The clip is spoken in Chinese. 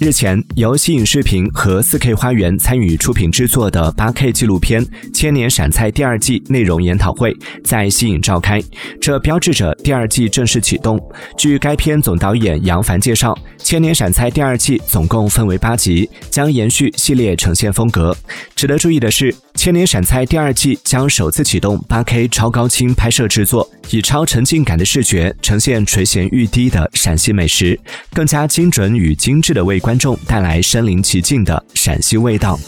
日前，由西影视频和四 K 花园参与出品制作的 8K 纪录片《千年陕菜》第二季内容研讨会在西影召开，这标志着第二季正式启动。据该片总导演杨凡介绍，《千年陕菜》第二季总共分为八集，将延续系列呈现风格。值得注意的是，《千年陕菜》第二季将首次启动 8K 超高清拍摄制作，以超沉浸感的视觉呈现垂涎欲滴的陕西美食，更加精准与精致的为观众带来身临其境的陕西味道。